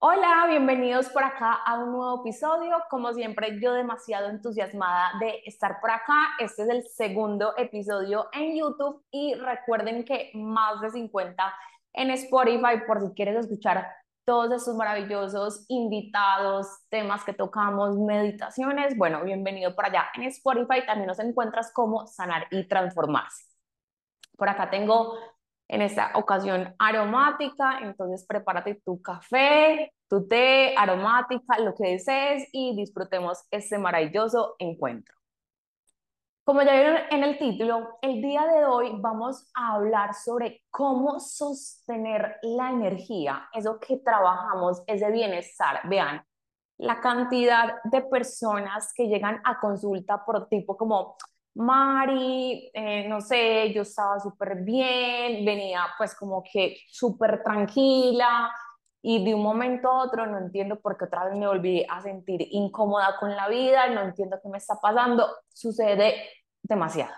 Hola, bienvenidos por acá a un nuevo episodio. Como siempre, yo demasiado entusiasmada de estar por acá. Este es el segundo episodio en YouTube y recuerden que más de 50 en Spotify por si quieres escuchar todos estos maravillosos invitados, temas que tocamos, meditaciones. Bueno, bienvenido por allá en Spotify. También nos encuentras como sanar y transformarse. Por acá tengo en esta ocasión aromática, entonces prepárate tu café, tu té, aromática, lo que desees y disfrutemos este maravilloso encuentro. Como ya vieron en el título, el día de hoy vamos a hablar sobre cómo sostener la energía, eso que trabajamos, ese bienestar. Vean, la cantidad de personas que llegan a consulta por tipo como, Mari, eh, no sé, yo estaba súper bien, venía pues como que súper tranquila y de un momento a otro no entiendo por qué otra vez me volví a sentir incómoda con la vida, no entiendo qué me está pasando, sucede demasiado,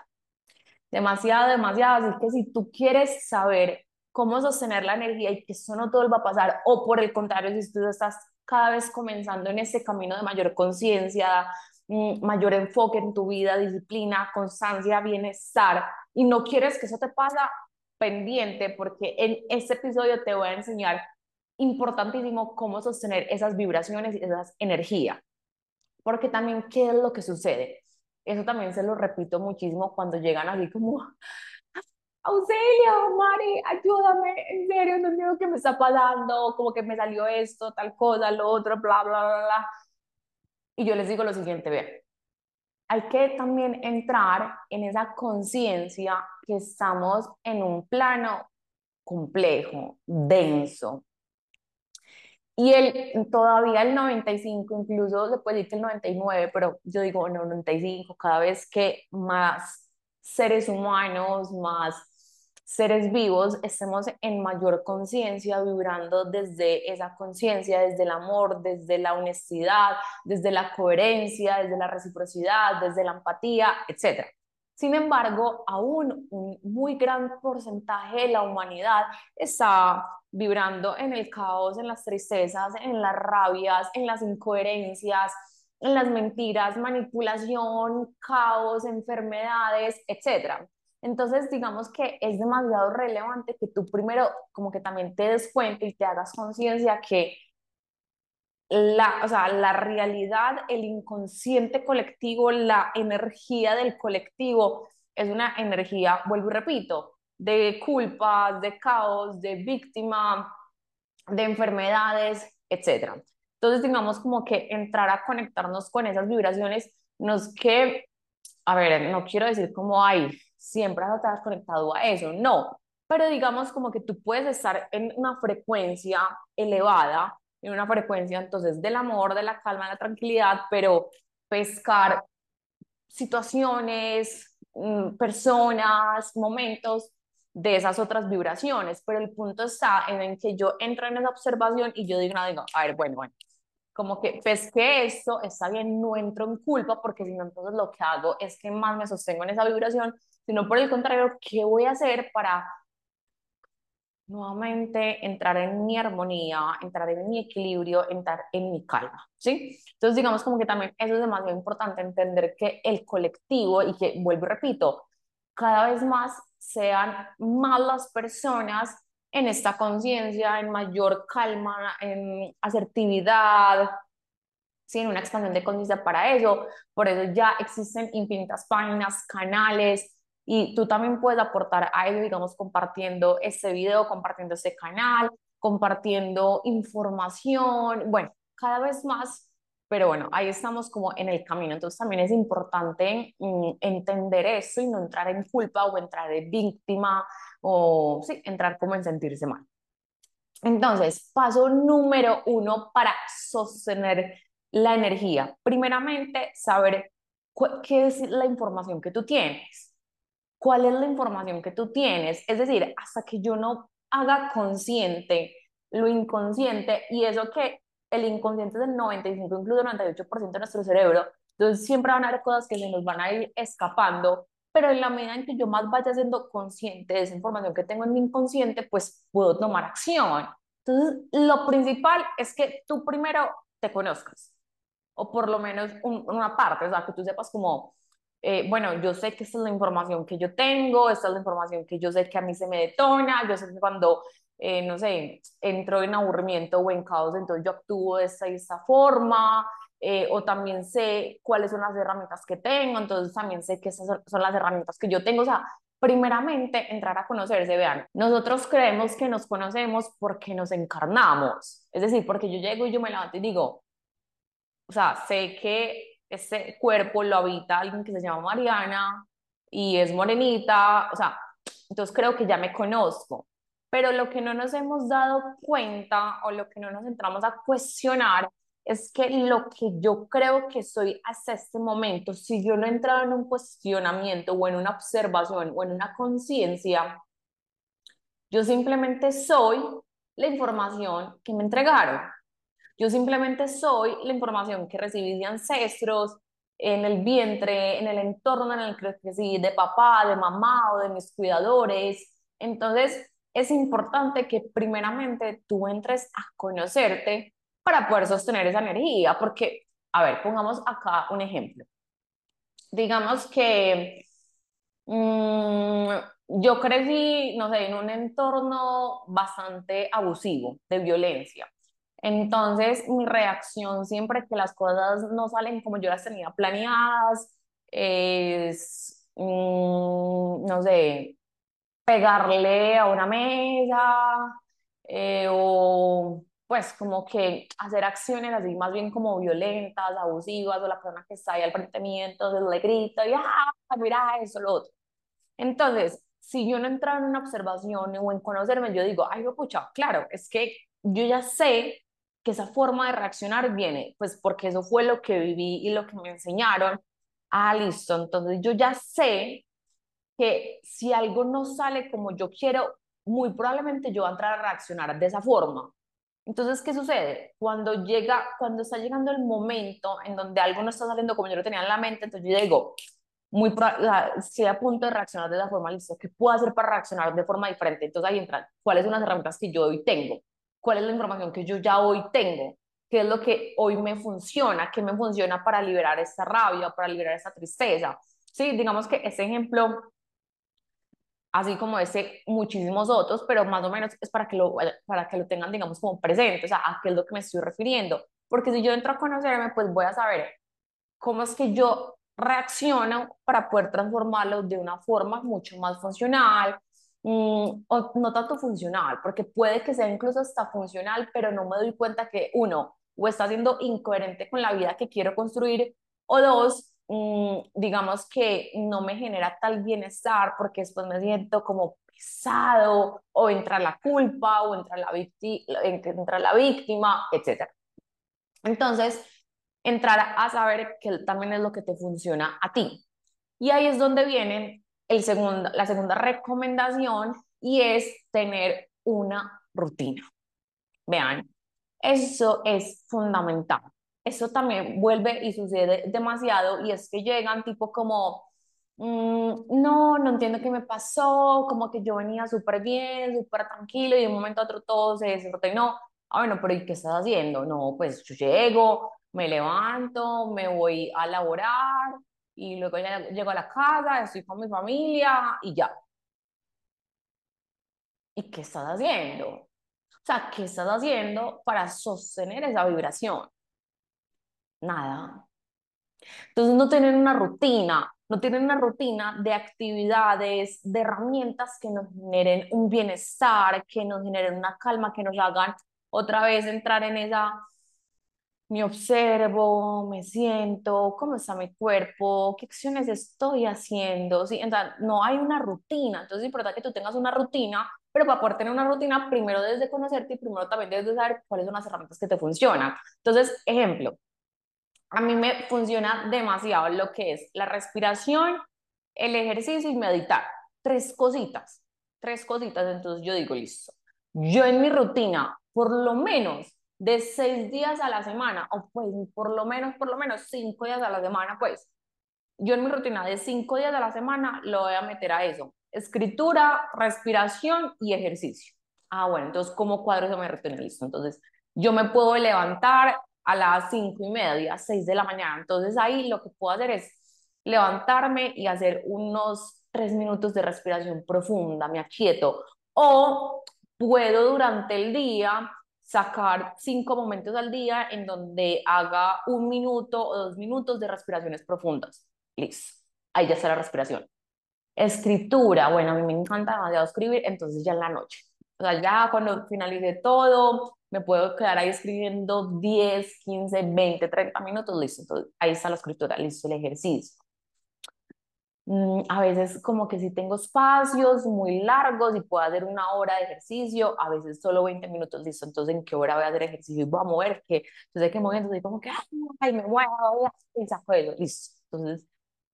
demasiado, demasiado, así que si tú quieres saber cómo sostener la energía y que eso no todo va a pasar, o por el contrario, si tú estás cada vez comenzando en ese camino de mayor conciencia, mayor enfoque en tu vida, disciplina, constancia, bienestar, y no quieres que eso te pasa pendiente, porque en este episodio te voy a enseñar importantísimo cómo sostener esas vibraciones y esas energías. Porque también, ¿qué es lo que sucede? Eso también se lo repito muchísimo cuando llegan así como, auxilio, Mari, ayúdame, en serio, no entiendo qué me está pasando, como que me salió esto, tal cosa, lo otro, bla, bla, bla, bla. Y yo les digo lo siguiente, vean, hay que también entrar en esa conciencia que estamos en un plano complejo, denso. Y el, todavía el 95, incluso se puede decir que el 99, pero yo digo, no, 95, cada vez que más seres humanos, más seres vivos estemos en mayor conciencia, vibrando desde esa conciencia, desde el amor, desde la honestidad, desde la coherencia, desde la reciprocidad, desde la empatía, etc. Sin embargo, aún un muy gran porcentaje de la humanidad está vibrando en el caos, en las tristezas, en las rabias, en las incoherencias, en las mentiras, manipulación, caos, enfermedades, etc. Entonces, digamos que es demasiado relevante que tú primero como que también te des cuenta y te hagas conciencia que la, o sea, la realidad, el inconsciente colectivo, la energía del colectivo es una energía, vuelvo y repito, de culpas, de caos, de víctima, de enfermedades, etc. Entonces, digamos como que entrar a conectarnos con esas vibraciones nos que, a ver, no quiero decir como hay siempre has conectado a eso, no, pero digamos como que tú puedes estar en una frecuencia elevada, en una frecuencia entonces del amor, de la calma, de la tranquilidad, pero pescar situaciones, mm, personas, momentos de esas otras vibraciones, pero el punto está en que yo entro en esa observación y yo digo, no, digo, a ver, bueno, bueno, como que pesqué esto, está bien, no entro en culpa, porque si no, entonces lo que hago es que más me sostengo en esa vibración sino por el contrario, ¿qué voy a hacer para nuevamente entrar en mi armonía, entrar en mi equilibrio, entrar en mi calma, ¿sí? Entonces, digamos como que también eso es demasiado importante, entender que el colectivo, y que vuelvo y repito, cada vez más sean más las personas en esta conciencia, en mayor calma, en asertividad, ¿sí? en una expansión de conciencia para eso. Por eso ya existen infinitas páginas, canales, y tú también puedes aportar a ello, digamos, compartiendo este video, compartiendo este canal, compartiendo información, bueno, cada vez más, pero bueno, ahí estamos como en el camino. Entonces también es importante mm, entender eso y no entrar en culpa o entrar en víctima o sí, entrar como en sentirse mal. Entonces, paso número uno para sostener la energía. Primeramente, saber qué es la información que tú tienes cuál es la información que tú tienes. Es decir, hasta que yo no haga consciente lo inconsciente y eso que el inconsciente es del 95, incluso el 98% de nuestro cerebro, entonces siempre van a haber cosas que se nos van a ir escapando, pero en la medida en que yo más vaya siendo consciente de esa información que tengo en mi inconsciente, pues puedo tomar acción. Entonces, lo principal es que tú primero te conozcas, o por lo menos una parte, o sea, que tú sepas como, eh, bueno, yo sé que esta es la información que yo tengo, esta es la información que yo sé que a mí se me detona, yo sé que cuando, eh, no sé, entro en aburrimiento o en caos, entonces yo actúo de esta y esta forma, eh, o también sé cuáles son las herramientas que tengo, entonces también sé que esas son las herramientas que yo tengo, o sea, primeramente entrar a conocerse, vean, nosotros creemos que nos conocemos porque nos encarnamos, es decir, porque yo llego y yo me levanto y digo, o sea, sé que ese cuerpo lo habita alguien que se llama Mariana y es morenita, o sea, entonces creo que ya me conozco. Pero lo que no nos hemos dado cuenta o lo que no nos entramos a cuestionar es que lo que yo creo que soy hasta este momento, si yo no he entrado en un cuestionamiento o en una observación o en una conciencia, yo simplemente soy la información que me entregaron. Yo simplemente soy la información que recibí de ancestros, en el vientre, en el entorno en el que crecí, de papá, de mamá o de mis cuidadores. Entonces, es importante que primeramente tú entres a conocerte para poder sostener esa energía, porque, a ver, pongamos acá un ejemplo. Digamos que mmm, yo crecí, no sé, en un entorno bastante abusivo, de violencia. Entonces, mi reacción siempre que las cosas no salen como yo las tenía planeadas es, mmm, no sé, pegarle a una mesa eh, o pues como que hacer acciones así más bien como violentas, abusivas, o la persona que está ahí al frente mío, entonces le grito y ¡ah, mira eso, lo otro! Entonces, si yo no entraba en una observación o en conocerme, yo digo, ay, pucha, claro, es que yo ya sé que esa forma de reaccionar viene, pues porque eso fue lo que viví y lo que me enseñaron. Ah, listo, entonces yo ya sé que si algo no sale como yo quiero, muy probablemente yo voy a entrar a reaccionar de esa forma. Entonces, ¿qué sucede? Cuando llega, cuando está llegando el momento en donde algo no está saliendo como yo lo tenía en la mente, entonces yo digo, muy a punto de reaccionar de la forma, listo, ¿qué puedo hacer para reaccionar de forma diferente? Entonces ahí entran, ¿cuáles son las herramientas que yo hoy tengo? ¿Cuál es la información que yo ya hoy tengo? ¿Qué es lo que hoy me funciona? ¿Qué me funciona para liberar esta rabia, para liberar esta tristeza? Sí, digamos que ese ejemplo así como ese, muchísimos otros, pero más o menos es para que lo, para que lo tengan, digamos, como presente, o sea, a qué es lo que me estoy refiriendo. Porque si yo entro a conocerme, pues voy a saber cómo es que yo reacciono para poder transformarlo de una forma mucho más funcional, mm, o no tanto funcional, porque puede que sea incluso hasta funcional, pero no me doy cuenta que uno, o está siendo incoherente con la vida que quiero construir, o dos, Mm, digamos que no me genera tal bienestar porque después me siento como pesado o entra la culpa o entra la, entra la víctima, etc. Entonces, entrar a saber que también es lo que te funciona a ti. Y ahí es donde viene el segundo, la segunda recomendación y es tener una rutina. Vean, eso es fundamental eso también vuelve y sucede demasiado y es que llegan tipo como, mm, no, no entiendo qué me pasó, como que yo venía súper bien, súper tranquilo y de un momento a otro todo se desordenó. Ah, bueno, pero ¿y qué estás haciendo? No, pues yo llego, me levanto, me voy a laborar y luego ya llego a la casa, estoy con mi familia y ya. ¿Y qué estás haciendo? O sea, ¿qué estás haciendo para sostener esa vibración? nada. Entonces no tienen una rutina, no tienen una rutina de actividades, de herramientas que nos generen un bienestar, que nos generen una calma, que nos hagan otra vez entrar en esa, me observo, me siento, cómo está mi cuerpo, qué acciones estoy haciendo, ¿sí? Entonces, no hay una rutina, entonces es importante que tú tengas una rutina, pero para poder tener una rutina, primero debes de conocerte y primero también debes de saber cuáles son las herramientas que te funcionan. Entonces, ejemplo, a mí me funciona demasiado lo que es la respiración, el ejercicio y meditar. Tres cositas, tres cositas. Entonces yo digo, listo. Yo en mi rutina, por lo menos de seis días a la semana, o pues por lo menos, por lo menos cinco días a la semana, pues yo en mi rutina de cinco días a la semana lo voy a meter a eso. Escritura, respiración y ejercicio. Ah, bueno, entonces, ¿cómo cuadro esa mi rutina? Listo. Entonces, yo me puedo levantar a las cinco y media, seis de la mañana. Entonces, ahí lo que puedo hacer es levantarme y hacer unos tres minutos de respiración profunda, me aquieto. O puedo durante el día sacar cinco momentos al día en donde haga un minuto o dos minutos de respiraciones profundas. Listo. Ahí ya está la respiración. Escritura, bueno, a mí me encanta demasiado escribir, entonces ya en la noche. O sea, ya cuando finalice todo, me puedo quedar ahí escribiendo 10, 15, 20, 30 minutos, listo. Entonces, ahí está la escritura, listo el ejercicio. Mm, a veces como que si tengo espacios muy largos y puedo hacer una hora de ejercicio, a veces solo 20 minutos, listo, entonces en qué hora voy a hacer ejercicio y voy a mover, que entonces que mover, entonces como que, ay, me muevo, y saco eso, listo. Entonces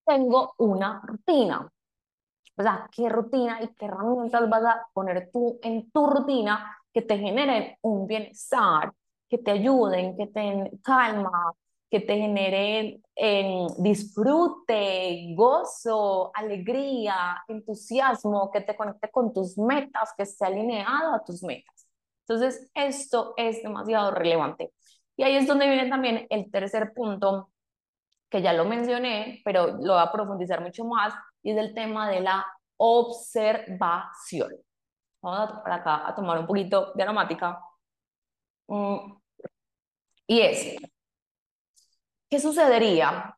tengo una rutina. O sea, ¿qué rutina y qué herramientas vas a poner tú en tu rutina que te generen un bienestar, que te ayuden, que te den calma, que te generen en disfrute, gozo, alegría, entusiasmo, que te conecte con tus metas, que esté alineado a tus metas. Entonces, esto es demasiado relevante. Y ahí es donde viene también el tercer punto, que ya lo mencioné, pero lo voy a profundizar mucho más, y es el tema de la observación. Vamos a, para acá a tomar un poquito de aromática. Mm. Y es, ¿qué sucedería?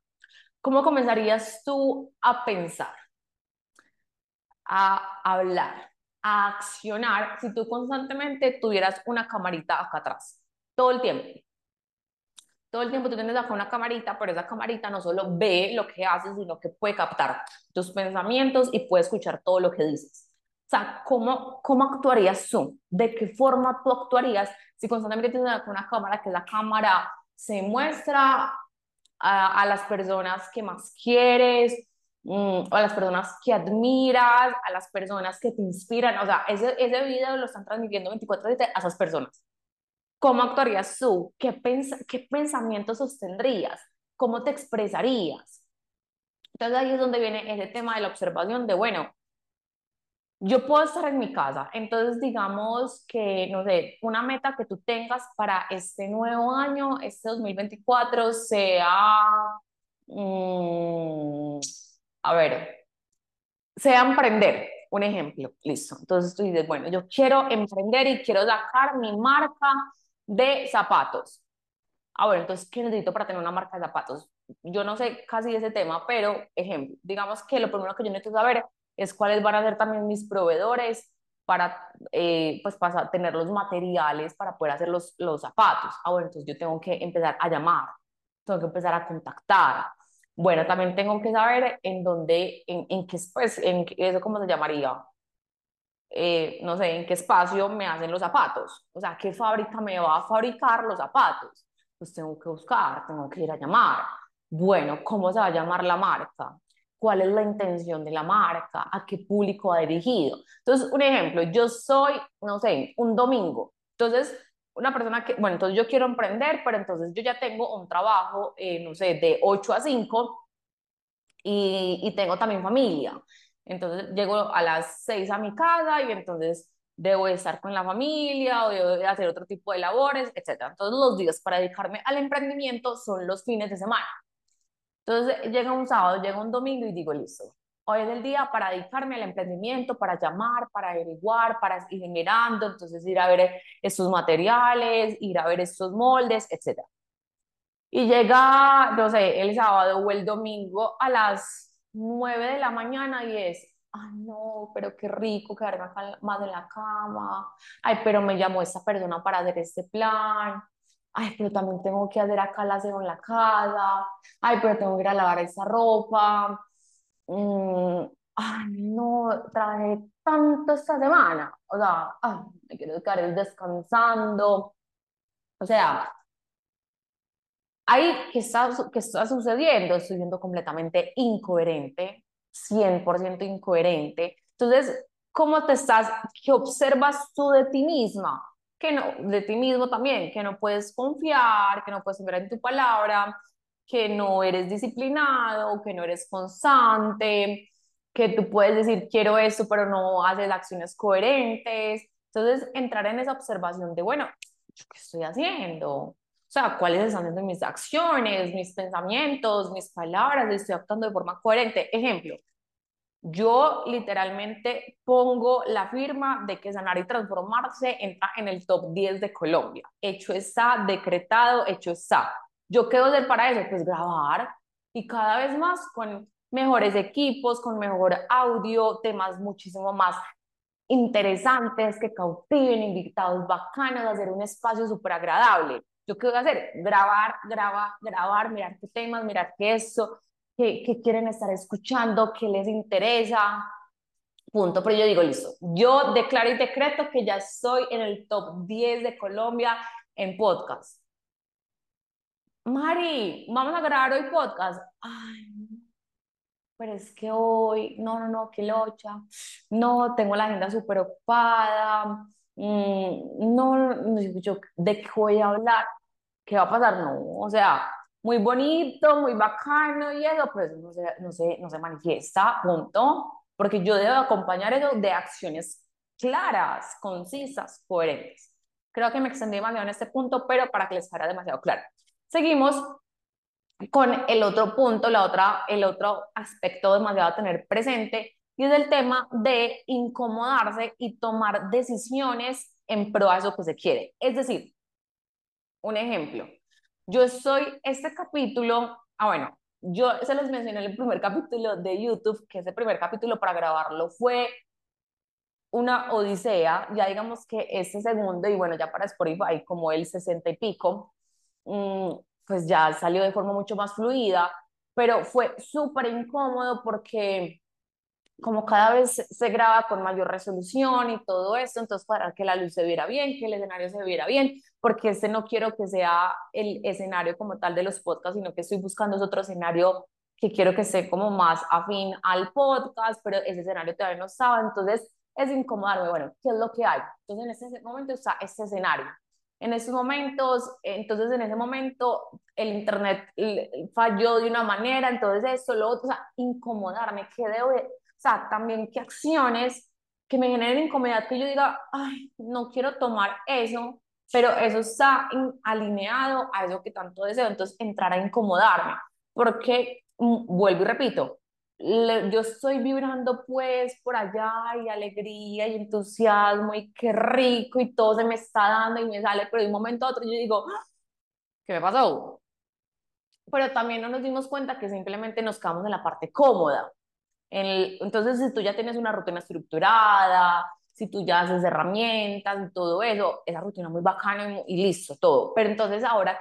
¿Cómo comenzarías tú a pensar, a hablar, a accionar si tú constantemente tuvieras una camarita acá atrás? Todo el tiempo. Todo el tiempo tú tienes acá una camarita, pero esa camarita no solo ve lo que haces, sino que puede captar tus pensamientos y puede escuchar todo lo que dices. O sea, ¿cómo, cómo actuarías tú? ¿De qué forma tú actuarías si constantemente tienes una cámara, que la cámara se muestra a, las personas que más quieres, mm, a las personas que admiras, a las personas que te inspiran. O sea, ese, ese video lo están transmitiendo 24/7 a esas personas. ¿Cómo actuarías tú? ¿Qué, pens qué pensamientos sostendrías? ¿Cómo te expresarías? Entonces ahí es donde viene ese tema de la observación de, bueno, yo puedo estar en mi casa, entonces digamos que, no sé, una meta que tú tengas para este nuevo año, este 2024, sea, mm, a ver, sea emprender, un ejemplo, listo. Entonces tú dices, bueno, yo quiero emprender y quiero sacar mi marca de zapatos. Ah, bueno, entonces, ¿qué necesito para tener una marca de zapatos? Yo no sé casi de ese tema, pero ejemplo, digamos que lo primero que yo necesito saber es cuáles van a ser también mis proveedores para, eh, pues, para tener los materiales para poder hacer los, los zapatos. Ah, bueno, entonces yo tengo que empezar a llamar, tengo que empezar a contactar. Bueno, también tengo que saber en dónde, en, en qué, pues, en eso cómo se llamaría, eh, no sé, en qué espacio me hacen los zapatos, o sea, qué fábrica me va a fabricar los zapatos. Pues tengo que buscar, tengo que ir a llamar. Bueno, ¿cómo se va a llamar la marca? Cuál es la intención de la marca, a qué público ha dirigido. Entonces, un ejemplo, yo soy, no sé, un domingo. Entonces, una persona que, bueno, entonces yo quiero emprender, pero entonces yo ya tengo un trabajo, eh, no sé, de 8 a 5 y, y tengo también familia. Entonces llego a las 6 a mi casa y entonces debo estar con la familia o debo hacer otro tipo de labores, etc. Todos los días para dedicarme al emprendimiento son los fines de semana. Entonces llega un sábado, llega un domingo y digo, listo, hoy es el día para dedicarme al emprendimiento, para llamar, para averiguar, para ir mirando, entonces ir a ver estos materiales, ir a ver estos moldes, etc. Y llega, no sé, el sábado o el domingo a las 9 de la mañana y es, ay no, pero qué rico quedarme más en la cama, ay, pero me llamó esta persona para hacer este plan, ay, pero también tengo que hacer acá la aseo en la casa, ay, pero tengo que ir a lavar esa ropa, mm, ay, no, trabajé tanto esta semana, o sea, ay, me quiero quedar descansando, o sea, ahí, ¿qué está, qué está sucediendo? Estoy siendo completamente incoherente, 100% incoherente, entonces, ¿cómo te estás, qué observas tú de ti misma? Que no, de ti mismo también, que no puedes confiar, que no puedes confiar en tu palabra, que no eres disciplinado, que no eres constante, que tú puedes decir quiero esto, pero no haces acciones coherentes. Entonces, entrar en esa observación de, bueno, ¿qué estoy haciendo? O sea, ¿cuáles están siendo mis acciones, mis pensamientos, mis palabras? ¿Estoy actuando de forma coherente? Ejemplo, yo literalmente pongo la firma de que Sanar y Transformarse entra en el top 10 de Colombia. Hecho está, decretado, hecho está. ¿Yo qué debo hacer para eso? Pues grabar y cada vez más con mejores equipos, con mejor audio, temas muchísimo más interesantes que cautiven, invitados bacanos, hacer un espacio súper agradable. ¿Yo qué voy hacer? Grabar, grabar, grabar, mirar qué temas, mirar qué eso, qué, quieren estar escuchando, qué les interesa. Punto. Pero yo digo, listo, yo declaro y decreto que ya estoy en el top 10 de Colombia en podcast. Mari, vamos a grabar hoy podcast. Ay, pero es que hoy, no, no, no, qué locha. No, tengo la agenda súper ocupada. Mm, no, no, yo, ¿de qué voy a hablar? ¿Qué va a pasar? No, o sea, muy bonito, muy bacano y eso, pues no se, no se, no se manifiesta, punto, porque yo debo acompañar eso de acciones claras, concisas, coherentes. Creo que me extendí demasiado en este punto, pero para que les fuera demasiado claro. Seguimos con el otro punto, la otra, el otro aspecto demasiado a tener presente, y es el tema de incomodarse y tomar decisiones en pro de eso que se quiere. Es decir, un ejemplo, yo soy, este capítulo, ah, bueno, yo se los mencioné en el primer capítulo de YouTube, que ese primer capítulo para grabarlo fue una odisea, ya digamos que este segundo, y bueno, ya para Spotify, como el 60 y pico, mm, pues ya salió de forma mucho más fluida, pero fue súper incómodo porque como cada vez se graba con mayor resolución y todo esto, entonces para que la luz se viera bien, que el escenario se viera bien, porque este no quiero que sea el escenario como tal de los podcasts, sino que estoy buscando otro escenario que quiero que esté como más afín al podcast, pero ese escenario todavía no estaba, entonces es incomodarme, bueno, ¿qué es lo que hay? Entonces en ese momento está este escenario. En esos momentos, entonces en ese momento el internet falló de una manera, entonces eso, lo otro, o sea, incomodarme, ¿qué debo, o sea, también qué acciones que me generen incomodidad, que yo diga, ay, no quiero tomar eso, pero eso está alineado a eso que tanto deseo, entonces entrar a incomodarme, porque, mm, vuelvo y repito, yo estoy vibrando pues por allá y alegría y entusiasmo y qué rico y todo se me está dando y me sale, pero de un momento a otro yo digo, ah, ¿qué me pasó? Pero también no nos dimos cuenta que simplemente nos quedamos en la parte cómoda entonces, si tú ya tienes una rutina estructurada, si tú ya haces herramientas y todo eso, esa rutina muy bacana y, listo, todo. Pero entonces ahora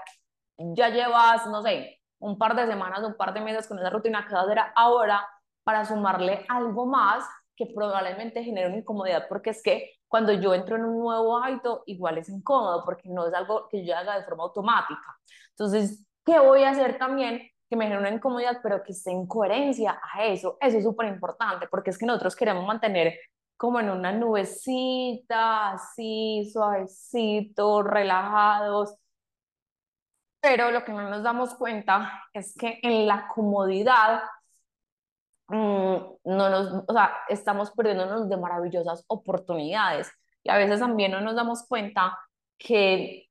ya llevas, no sé, un par de semanas, un par de meses con esa rutina que vas a ahora para sumarle algo más que probablemente genere una incomodidad, porque es que cuando yo entro en un nuevo hábito, igual es incómodo, porque no es algo que yo haga de forma automática. Entonces, ¿qué voy a hacer también? Que me genere una incomodidad, pero que esté en coherencia a eso. Eso es súper importante, porque es que nosotros queremos mantener como en una nubecita, así, suavecito, relajados. Pero lo que no nos damos cuenta es que en la comodidad mm, no nos, o sea, estamos perdiéndonos de maravillosas oportunidades. Y a veces también no nos damos cuenta que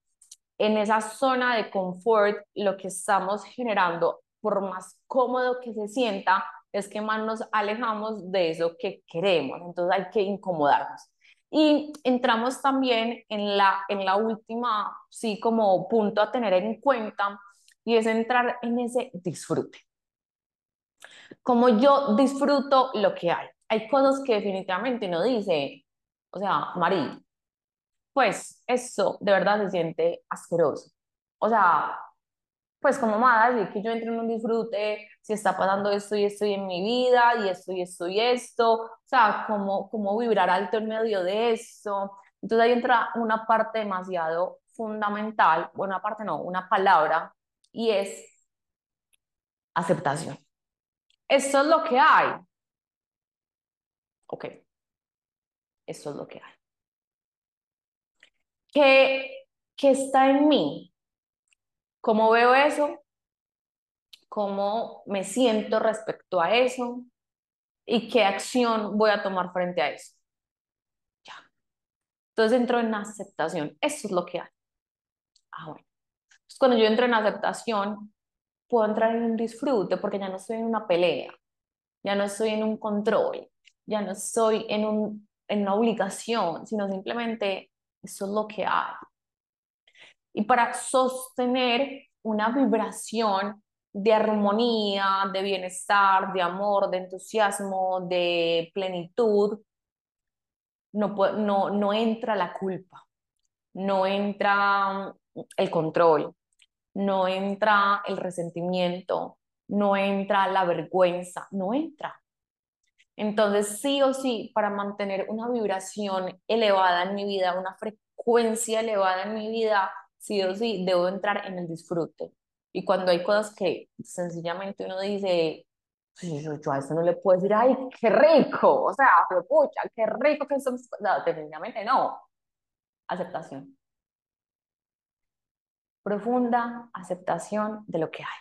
en esa zona de confort lo que estamos generando por más cómodo que se sienta, es que más nos alejamos de eso que queremos. Entonces hay que incomodarnos. Y entramos también en la, en la última, sí, como punto a tener en cuenta, y es entrar en ese disfrute. Como yo disfruto lo que hay. Hay cosas que definitivamente no dice, o sea, Marí, pues eso de verdad se siente asqueroso. O sea, pues como más, que yo entre en un disfrute, si está pasando esto y esto en mi vida, y esto y esto y esto, o sea, como, como vibrar alto en medio de eso. Entonces ahí entra una parte demasiado fundamental, bueno, una parte no, una palabra, y es aceptación. Esto es lo que hay. Ok, esto es lo que hay. ¿Qué, qué está en mí? ¿Cómo veo eso? ¿Cómo me siento respecto a eso? ¿Y qué acción voy a tomar frente a eso? Ya. Entonces entro en aceptación. Eso es lo que hay. Ah, bueno. Entonces, cuando yo entro en aceptación, puedo entrar en un disfrute porque ya no estoy en una pelea, ya no estoy en un control, ya no estoy en, un, en una obligación, sino simplemente eso es lo que hay. Y para sostener una vibración de armonía, de bienestar, de amor, de entusiasmo, de plenitud, no, no, no entra la culpa, no entra el control, no entra el resentimiento, no entra la vergüenza, no entra. Entonces, sí o sí, para mantener una vibración elevada en mi vida, una frecuencia elevada en mi vida, sí o sí, debo entrar en el disfrute. Y cuando hay cosas que sencillamente uno dice, yo, a eso no le puedo decir, ay, qué rico, o sea, pucha, qué rico que eso, no, definitivamente no. Aceptación. Profunda aceptación de lo que hay.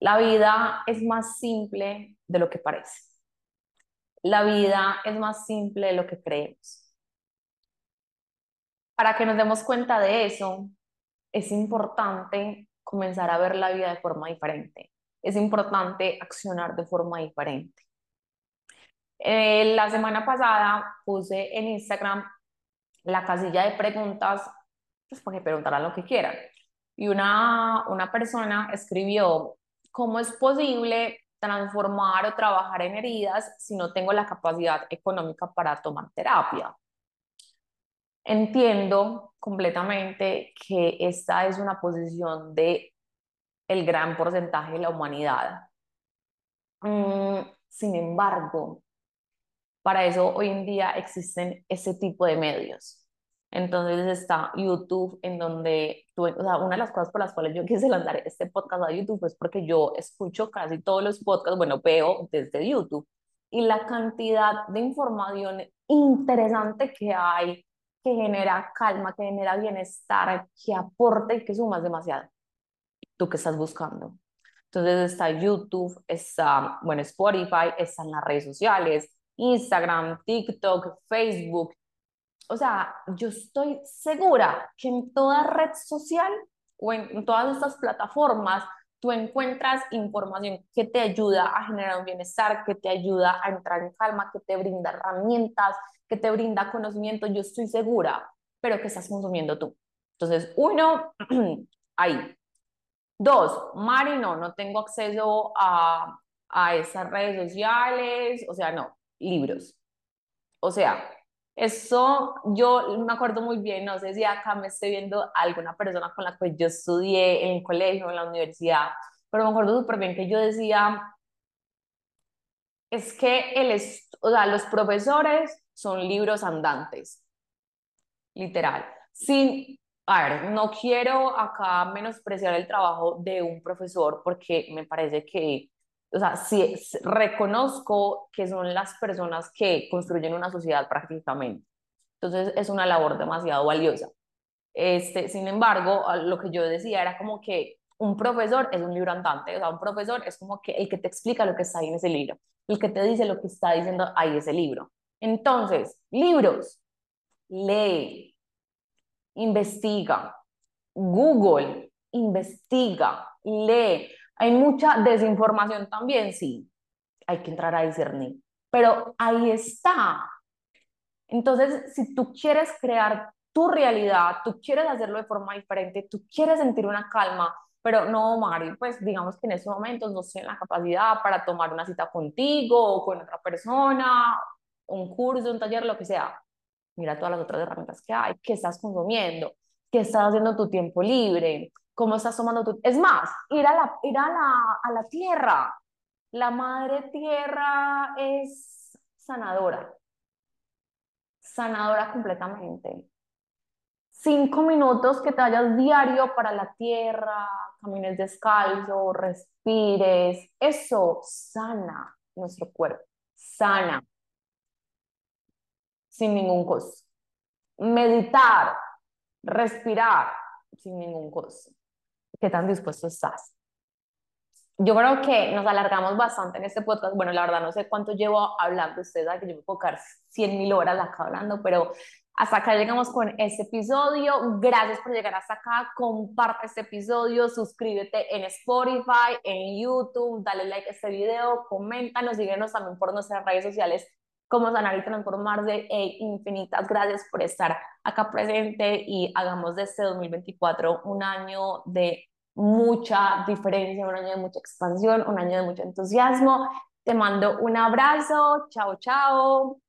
La vida es más simple de lo que parece. La vida es más simple de lo que creemos. Para que nos demos cuenta de eso, es importante comenzar a ver la vida de forma diferente. Es importante accionar de forma diferente. Eh, la semana pasada puse en Instagram la casilla de preguntas, pues para que preguntaran lo que quieran. Y una, una persona escribió, ¿cómo es posible transformar o trabajar en heridas si no tengo la capacidad económica para tomar terapia? Entiendo completamente que esta es una posición de el gran porcentaje de la humanidad. Mm, sin embargo, para eso hoy en día existen ese tipo de medios. Entonces está YouTube, en donde, o sea, una de las cosas por las cuales yo quise lanzar este podcast a YouTube es porque yo escucho casi todos los podcasts, bueno, veo desde YouTube, y la cantidad de información interesante que hay que genera calma, que genera bienestar, que aporta y que sumas demasiado. ¿Tú qué estás buscando? Entonces está YouTube, está, bueno, Spotify, están las redes sociales, Instagram, TikTok, Facebook. O sea, yo estoy segura que en toda red social o en todas estas plataformas tú encuentras información que te ayuda a generar un bienestar, que te ayuda a entrar en calma, que te brinda herramientas, que te brinda conocimiento, yo estoy segura, pero que estás consumiendo tú. Entonces, uno, ahí. Dos, Mari, no, no tengo acceso a, a esas redes sociales, o sea, no, libros. O sea, eso yo me acuerdo muy bien, no sé si acá me estoy viendo alguna persona con la que yo estudié en el colegio, en la universidad, pero me acuerdo súper bien que yo decía, es que el, o sea, los profesores son libros andantes, literal. Sin, a ver, no quiero acá menospreciar el trabajo de un profesor porque me parece que, o sea, sí, reconozco que son las personas que construyen una sociedad prácticamente. Entonces es una labor demasiado valiosa. Este, sin embargo, lo que yo decía era como que un profesor es un libro andante, o sea, un profesor es como que el que te explica lo que está ahí en ese libro, el que te dice lo que está diciendo ahí ese libro. Entonces, libros, lee, investiga, Google, investiga, lee. Hay mucha desinformación también, sí, hay que entrar a discernir, pero ahí está. Entonces, si tú quieres crear tu realidad, tú quieres hacerlo de forma diferente, tú quieres sentir una calma, pero no, Mari, pues digamos que en estos momentos no estoy la capacidad para tomar una cita contigo o con otra persona un curso, un taller, lo que sea. Mira todas las otras herramientas que hay, qué estás consumiendo, qué estás haciendo tu tiempo libre, cómo estás tomando tu... Es más, ir a la, ir a la, a la tierra. La madre tierra es sanadora. Sanadora completamente. Cinco minutos que te vayas diario para la tierra, camines descalzo, respires. Eso sana nuestro cuerpo, sana sin ningún costo. Meditar, respirar sin ningún costo. ¿Qué tan dispuesto estás? yo creo que nos alargamos bastante en este podcast. Bueno, la verdad no sé cuánto llevo hablando. Ustedes saben que yo me puedo quedar 100 mil horas acá hablando, pero hasta acá llegamos con este episodio. Gracias por llegar hasta acá. Comparte este episodio, suscríbete en Spotify, en YouTube, dale like a este video, coméntanos, síguenos también por nuestras redes sociales como Sanar y Transformarse. E infinitas gracias por estar acá presente y hagamos de este 2024 un año de mucha diferencia, un año de mucha expansión, un año de mucho entusiasmo. Te mando un abrazo. Chao, chao.